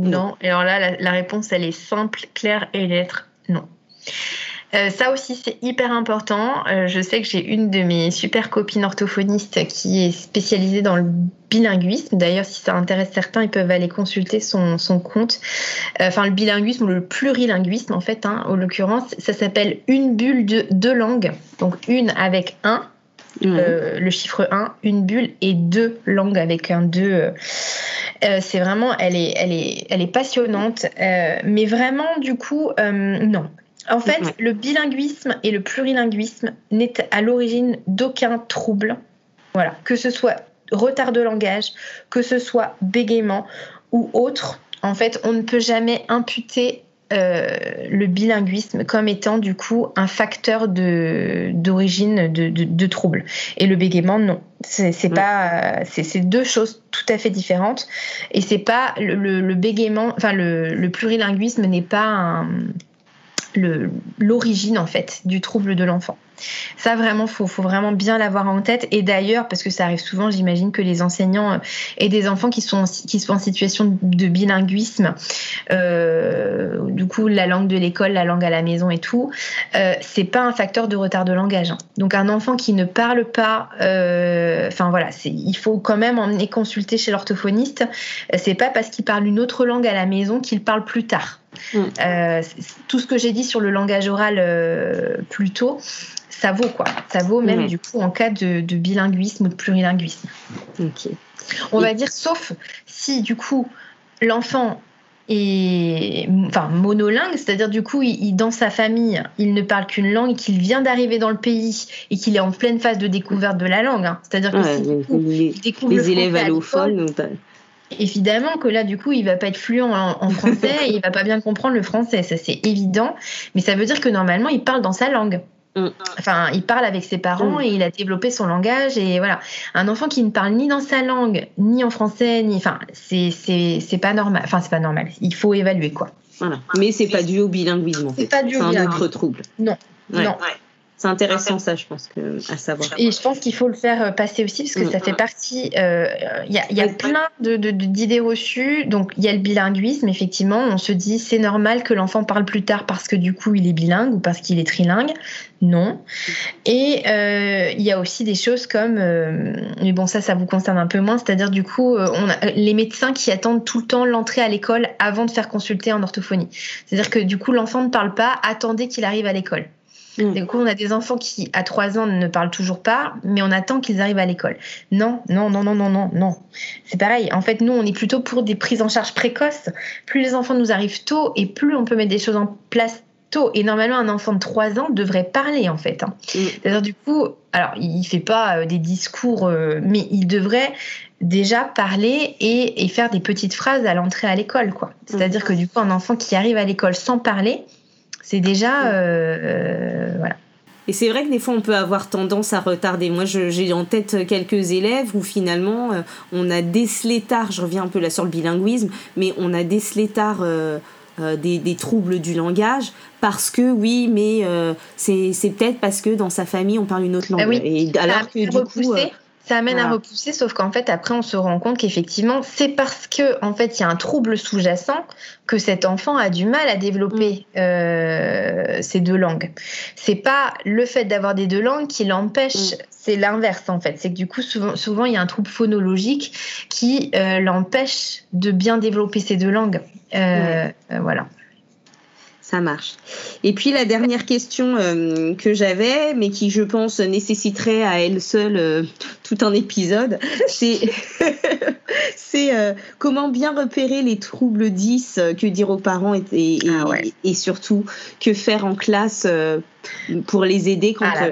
non. Alors là, la, réponse, elle est simple, claire et lettre non. Euh, ça aussi, c'est hyper important. Euh, je sais que j'ai une de mes super copines orthophonistes qui est spécialisée dans le bilinguisme. D'ailleurs, si ça intéresse certains, ils peuvent aller consulter son, compte. Euh, enfin, le bilinguisme ou le plurilinguisme, en fait, hein, en l'occurrence, ça s'appelle une bulle de deux langues. Donc, une avec un euh, le chiffre 1, une bulle et deux langues avec un 2. Euh, euh, c'est vraiment, elle est, elle est, elle est passionnante, mais vraiment, du coup, non. En fait, le bilinguisme et le plurilinguisme n'est à l'origine d'aucun trouble. Voilà, que ce soit retard de langage, que ce soit bégaiement ou autre. En fait, on ne peut jamais imputer euh, le bilinguisme comme étant du coup un facteur de d'origine de, de, troubles. Et le bégaiement, non. C'est pas, c'est deux choses tout à fait différentes. Et c'est pas le, le, bégaiement, enfin le, le plurilinguisme n'est pas l'origine en fait du trouble de l'enfant. Ça, vraiment, faut, faut vraiment bien l'avoir en tête. Et d'ailleurs, parce que ça arrive souvent, j'imagine que les enseignants euh, et des enfants qui sont, qui sont en situation de bilinguisme, euh, du coup, la langue de l'école, la langue à la maison et tout, euh, c'est pas un facteur de retard de langage. Hein. Donc, un enfant qui ne parle pas, euh, enfin voilà, il faut quand même emmener consulter chez l'orthophoniste. C'est pas parce qu'il parle une autre langue à la maison qu'il parle plus tard. Mm. Euh, tout ce que j'ai dit sur le langage oral euh, plus tôt, ça vaut quoi. Ça vaut même du coup en cas de, bilinguisme ou de plurilinguisme. On va dire sauf si du coup l'enfant est enfin monolingue, c'est-à-dire du coup il, dans sa famille il ne parle qu'une langue, qu'il vient d'arriver dans le pays et qu'il est en pleine phase de découverte de la langue. Hein. C'est-à-dire que si, les, les élèves allophones Évidemment que là, du coup, il va pas être fluent en, français et il va pas bien comprendre le français, ça c'est évident. Mais ça veut dire que normalement, il parle dans sa langue. Mm. Enfin, il parle avec ses parents mm. et il a développé son langage et voilà. Un enfant qui ne parle ni dans sa langue, ni en français, ni, enfin, c'est c'est pas normal. Enfin, c'est pas normal. Il faut évaluer quoi. Voilà. Mais c'est pas dû au bilinguisme. C'est pas dû au bilinguisme. C'est un autre trouble. Non. Non. C'est intéressant ça, je pense, que, à savoir. Et je pense qu'il faut le faire euh, passer aussi parce que ça fait partie. Euh, il y a, plein d'idées reçues. Donc il y a le bilinguisme, effectivement. On se dit c'est normal que l'enfant parle plus tard parce que du coup il est bilingue ou parce qu'il est trilingue. Non. Et euh, il y a aussi des choses comme, mais bon ça, ça vous concerne un peu moins. C'est-à-dire du coup, on a les médecins qui attendent tout le temps l'entrée à l'école avant de faire consulter en orthophonie. C'est-à-dire que du coup l'enfant ne parle pas, attendez qu'il arrive à l'école. Mm. Du coup, on a des enfants qui, à 3 ans, ne parlent toujours pas, mais on attend qu'ils arrivent à l'école. Non, non, non, non, non, non, non. C'est pareil. En fait, nous, on est plutôt pour des prises en charge précoces. Plus les enfants nous arrivent tôt et plus on peut mettre des choses en place tôt. Et normalement, un enfant de 3 ans devrait parler, en fait. Hein. Mm. C'est-à-dire, du coup, alors, il fait pas euh, des discours, euh, mais il devrait déjà parler et, faire des petites phrases à l'entrée à l'école, quoi. C'est-à-dire mm. que, du coup, un enfant qui arrive à l'école sans parler, c'est déjà. Euh, euh, voilà. Et c'est vrai que des fois, on peut avoir tendance à retarder. Moi, j'ai en tête quelques élèves où finalement, euh, on a décelé tard, je reviens un peu là sur le bilinguisme, mais on a décelé tard euh, euh, des, troubles du langage parce que, oui, mais c'est peut-être parce que dans sa famille, on parle une autre langue. Et alors que du coup ça amène à repousser, sauf qu'en fait, après, on se rend compte qu'effectivement, c'est parce que en fait, il y a un trouble sous-jacent que cet enfant a du mal à développer mm. euh, ces deux langues. C'est pas le fait d'avoir des deux langues qui l'empêche, mm. c'est l'inverse en fait. C'est que du coup, souvent, souvent, il y a un trouble phonologique qui euh, l'empêche de bien développer ces deux langues. Euh, voilà ça marche. Et puis la dernière question euh, que j'avais, mais qui je pense nécessiterait à elle seule euh, tout un épisode, c'est euh, comment bien repérer les troubles 10, que dire aux parents et, ah et, surtout que faire en classe pour les aider quand ah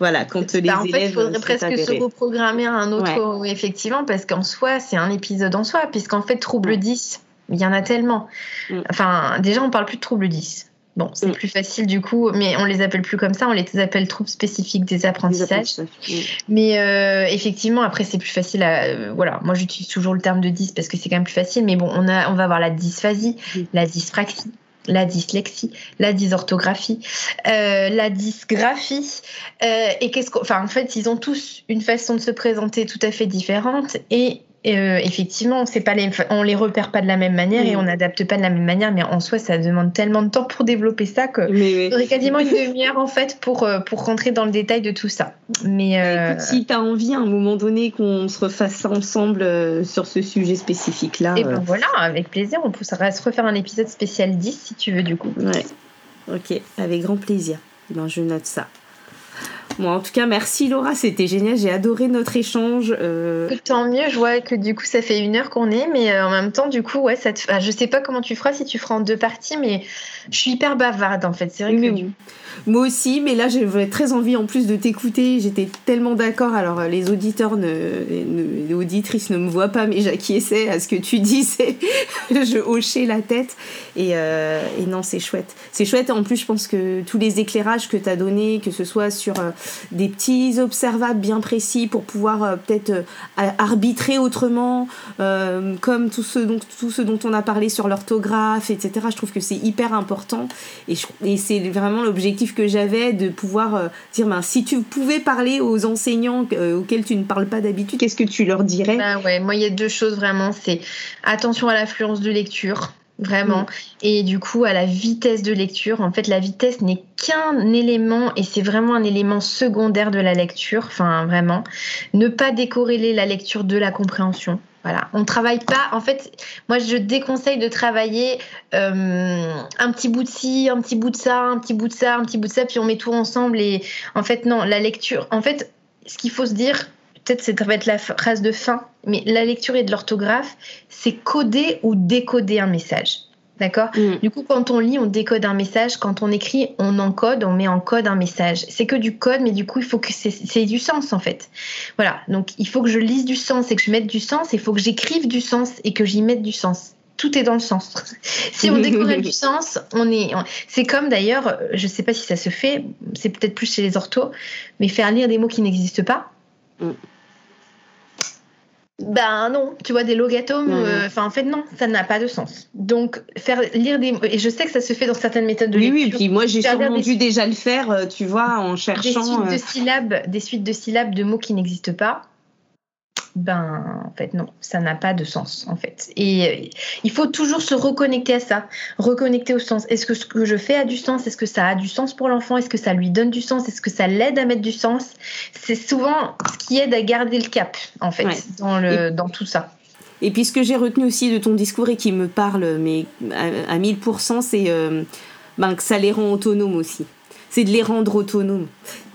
voilà, quand les bah, en fait, il faudrait presque se reprogrammer à un autre, effectivement, parce qu'en soi, c'est un épisode en soi, puisqu'en fait, trouble 10, il y en a tellement. Mm. Enfin, déjà, on parle plus de troubles 10. Bon, c'est mm. plus facile du coup, mais on les appelle plus comme ça, on les appelle troubles spécifiques des apprentissages. Mm. Mais euh, effectivement, après, c'est plus facile à. Euh, voilà, moi j'utilise toujours le terme de 10 parce que c'est quand même plus facile, mais bon, on, a, on va avoir la dysphasie, la dyspraxie, la dyslexie, la dysorthographie, euh, la dysgraphie. et qu'est-ce qu'on. Enfin, en fait, ils ont tous une façon de se présenter tout à fait différente et euh, effectivement, c'est pas les, on les repère pas de la même manière et mm. on n'adapte pas de la même manière, mais en soi, ça demande tellement de temps pour développer ça que il faudrait quasiment une demi-heure en fait pour, euh, pour rentrer dans le détail de tout ça. Mais euh... si tu as envie à un moment donné qu'on se refasse ensemble euh, sur ce sujet spécifique-là. Et ben voilà, avec plaisir, on pourra se refaire un épisode spécial 10 si tu veux du coup. Ouais. Ok, avec grand plaisir. Ben, je note ça. Bon, en tout cas, merci Laura, c'était génial. J'ai adoré notre échange. Euh. Tant mieux, je vois que du coup, ça fait une heure qu'on est, mais euh, en même temps, du coup, ouais, ça te... je sais pas comment tu feras si tu feras en deux parties, mais je suis hyper bavarde en fait. C'est vrai que. Moi aussi, mais là j'avais très envie en plus de t'écouter. J'étais tellement d'accord. Alors les auditeurs, ne, les auditrices ne me voient pas, mais j'acquiesçais à ce que tu disais. je hochais la tête. Et, euh, et non, c'est chouette. C'est chouette. En plus, je pense que tous les éclairages que tu as donnés, que ce soit sur euh, des petits observables bien précis pour pouvoir euh, peut-être arbitrer autrement, comme tout ce, dont, tout ce dont on a parlé sur l'orthographe, etc. Je trouve que c'est hyper important. Et, et c'est vraiment l'objectif que j'avais de pouvoir euh, dire ben, si tu pouvais parler aux enseignants euh, auxquels tu ne parles pas d'habitude, qu'est-ce que tu leur dirais? Ah ouais, Moi, il y a deux choses vraiment c'est attention à l'affluence de lecture vraiment. Mm. Et du coup, à la vitesse de lecture, en fait, la vitesse n'est qu'un élément et c'est vraiment un élément secondaire de la lecture, enfin vraiment. Ne pas décorréler la lecture de la compréhension. Voilà, on travaille pas. En fait, moi, je déconseille de travailler euh, un petit bout de ci, un petit bout de ça, un petit bout de ça, un petit bout de ça, puis on met tout ensemble. Et en fait, non, la lecture. En fait, ce qu'il faut se dire, peut-être ça va être la phrase de fin, mais la lecture et de l'orthographe, c'est coder ou décoder un message. D'accord mm. Du coup, quand on lit, on décode un message. Quand on écrit, on encode, on met en code un message. C'est que du code, mais du coup, il faut que c'est du sens, en fait. Voilà. Donc, il faut que je lise du sens et que je mette du sens. Il faut que j'écrive du sens et que j'y mette du sens. Tout est dans le sens. si on décorait du sens, on est. C'est comme d'ailleurs, je ne sais pas si ça se fait, c'est peut-être plus chez les orthos, mais faire lire des mots qui n'existent pas. Mm. Ben non, tu vois, des logatomes, euh, enfin en fait non, ça n'a pas de sens. Donc faire lire des et je sais que ça se fait dans certaines méthodes de lecture. Oui, oui, puis moi j'ai sûrement dû déjà le faire, euh, tu vois, en cherchant. Des suites de euh, syllabes, des suites de syllabes de mots qui n'existent pas ben en fait non, ça n'a pas de sens en fait. Et euh, il faut toujours se reconnecter à ça, reconnecter au sens. Est-ce que ce que je fais a du sens? Est-ce que ça a du sens pour l'enfant? Est-ce que ça lui donne du sens? Est-ce que ça l'aide à mettre du sens? C'est souvent ce qui aide à garder le cap en fait dans, le, dans tout ça. Et puis ce que j'ai retenu aussi de ton discours et qui me parle mais à, 1000%, c'est euh, ben, que ça les rend autonomes aussi c'est de les rendre autonomes.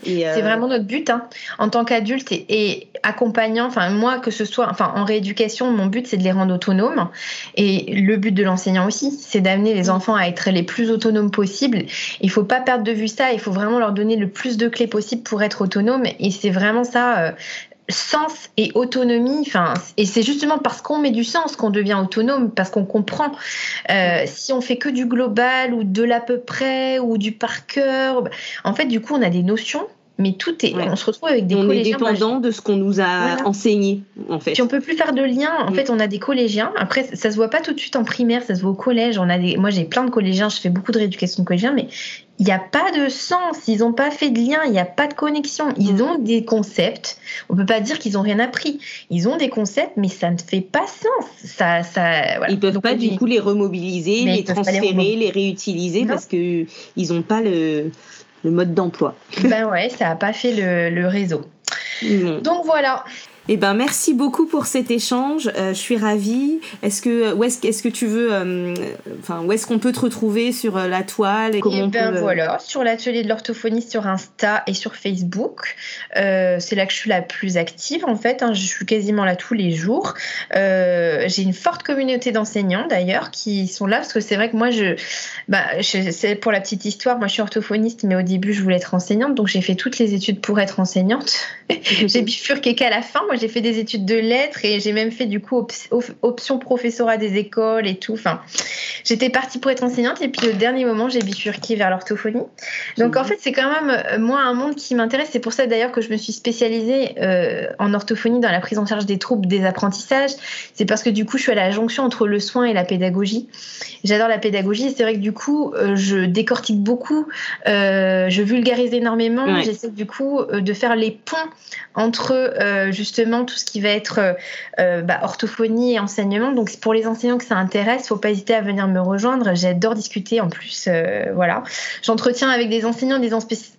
C'est euh, vraiment notre but hein. en tant qu'adulte et, accompagnant. Enfin, moi, que ce soit, enfin, en rééducation, mon but c'est de les rendre autonomes. Et le but de l'enseignant aussi, c'est d'amener les mm. enfants à être les plus autonomes possibles. Il faut pas perdre de vue ça. Il faut vraiment leur donner le plus de clés possible pour être autonomes. Et c'est vraiment ça. Euh, sens et autonomie. Enfin, et c'est justement parce qu'on met du sens qu'on devient autonome, parce qu'on comprend. Euh, si on fait que du global ou de l'à peu près ou du par cœur, en fait, du coup, on a des notions mais tout est on se retrouve avec des on collégiens est dépendant de ce qu'on nous a enseigné en fait. Puis on peut plus faire de lien. En mm. fait on a des collégiens. Après ça se voit pas tout de suite en primaire ça se voit au collège. On a des moi j'ai plein de collégiens je fais beaucoup de rééducation de collégiens mais il n'y a pas de sens, ils n'ont pas fait de lien, il n'y a pas de connexion. Ils mm. ont des concepts, on ne peut pas dire qu'ils n'ont rien appris. Ils ont des concepts, mais ça ne fait pas sens. Ça, ça, Ils ne peuvent pas du coup les remobiliser, les transférer, les, réutiliser parce qu'ils n'ont pas le, le mode d'emploi. Ben ouais, ça n'a pas fait le, le réseau. Donc voilà. Eh ben merci beaucoup pour cet échange. Euh, je suis ravie. Est-ce que où est-ce, est-ce que tu veux, euh, enfin où est-ce qu'on peut te retrouver sur euh, la toile et comment eh ben voilà, sur l'atelier de l'orthophonie sur Insta et sur Facebook. c'est là que je suis la plus active en fait. Hein. je suis quasiment là tous les jours. j'ai une forte communauté d'enseignants d'ailleurs qui sont là parce que c'est vrai que moi je, bah, c'est pour la petite histoire. Moi je suis orthophoniste, mais au début je voulais être enseignante, donc j'ai fait toutes les études pour être enseignante. j'ai bifurqué qu'à la fin j'ai fait des études de lettres et j'ai même fait du coup option professorat des écoles et tout. Enfin, j'étais partie pour être enseignante et puis au dernier moment, j'ai bifurqué vers l'orthophonie. Donc en fait, c'est quand même euh, moi un monde qui m'intéresse. C'est pour ça d'ailleurs que je me suis spécialisée euh, en orthophonie dans la prise en charge des troubles des apprentissages. C'est parce que du coup, je suis à la jonction entre le soin et la pédagogie. J'adore la pédagogie. C'est vrai que du coup, euh, je décortique beaucoup, je vulgarise énormément. J'essaie du coup de faire les ponts entre justement tout ce qui va être euh, euh, bah, orthophonie et enseignement. Donc pour les enseignants que ça intéresse, faut pas hésiter à venir me rejoindre. J'adore discuter en plus. Euh, voilà, j'entretiens avec des enseignants, des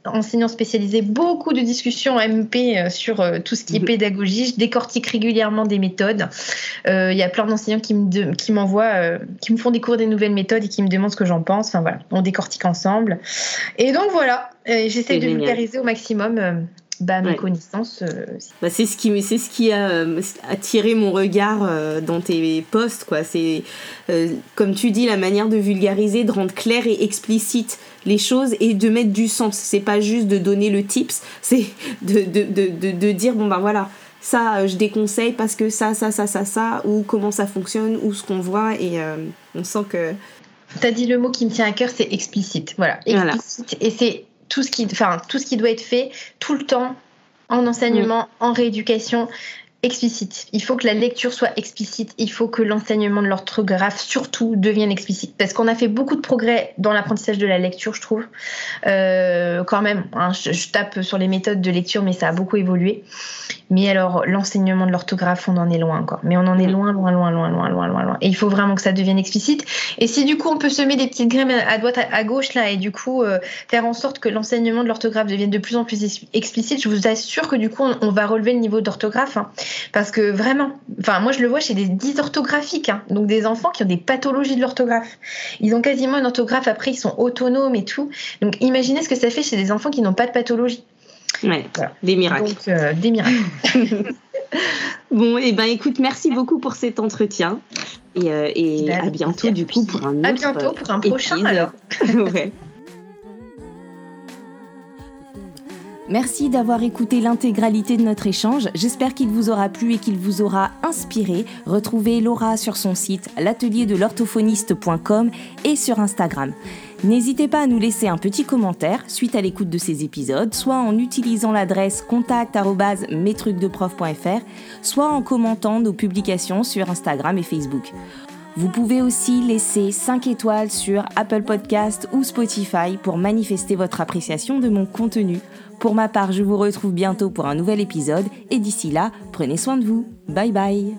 enseignants spécialisés beaucoup de discussions MP sur tout ce qui est mhm. pédagogie. Je décortique régulièrement des méthodes. Il y a plein d'enseignants qui me qui m'envoient, qui me font découvrir des nouvelles méthodes et qui me demandent ce que j'en pense. Enfin voilà, on décortique ensemble. Et donc voilà, j'essaie de vulgariser au maximum bah, mes connaissances. Euh, bah, c'est ce qui, c'est ce qui a euh, attiré mon regard euh, dans tes posts, quoi. C'est, comme tu dis, la manière de vulgariser, de rendre clair et explicite les choses et de mettre du sens. C'est pas juste de donner le tips, c'est de, de, de, de, dire, bon ben voilà, ça je déconseille parce que ça, ça, ça, ça, ça, ou comment ça fonctionne, ou ce qu'on voit, et on sent que... Tu as dit le mot qui me tient à cœur, c'est explicite. Voilà, explicite. Et c'est tout ce qui, enfin, tout ce qui doit être fait tout le temps en enseignement, en rééducation, explicite. Il faut que la lecture soit explicite. Il faut que l'enseignement de l'orthographe, surtout, devienne explicite. Parce qu'on a fait beaucoup de progrès dans l'apprentissage de la lecture, je trouve. Euh, quand même, hein, je, tape sur les méthodes de lecture, mais ça a beaucoup évolué. Mais alors, l'enseignement de l'orthographe, on en est loin encore. Mais on en est loin, loin, loin, loin, loin, loin, loin, loin. Et il faut vraiment que ça devienne explicite. Et si du coup, on peut semer des petites graines à droite, à gauche, là, et du coup, euh, faire en sorte que l'enseignement de l'orthographe devienne de plus en plus explicite, je vous assure que du coup, on, va relever le niveau d'orthographe. Hein. Parce que vraiment, enfin, moi, je le vois chez des dysorthographiques. Hein. donc, des enfants qui ont des pathologies de l'orthographe. Ils ont quasiment une orthographe, après, ils sont autonomes et tout. Donc, imaginez ce que ça fait chez des enfants qui n'ont pas de pathologie. Ouais, des miracles. Donc, euh, des miracles. bon, et eh ben écoute, merci beaucoup pour cet entretien. Et, euh, et bah, à bientôt, du coup, pour un autre À bientôt pour un prochain, alors. ouais. Merci d'avoir écouté l'intégralité de notre échange. J'espère qu'il vous aura plu et qu'il vous aura inspiré. Retrouvez Laura sur son site l'atelier de l'orthophoniste.com et sur Instagram. N'hésitez pas à nous laisser un petit commentaire suite à l'écoute de ces épisodes, soit en utilisant l'adresse contact@metrucdeprof.fr, soit en commentant nos publications sur Instagram et Facebook. Vous pouvez aussi laisser 5 étoiles sur Apple Podcast ou Spotify pour manifester votre appréciation de mon contenu. Pour ma part, je vous retrouve bientôt pour un nouvel épisode et d'ici là, prenez soin de vous. Bye bye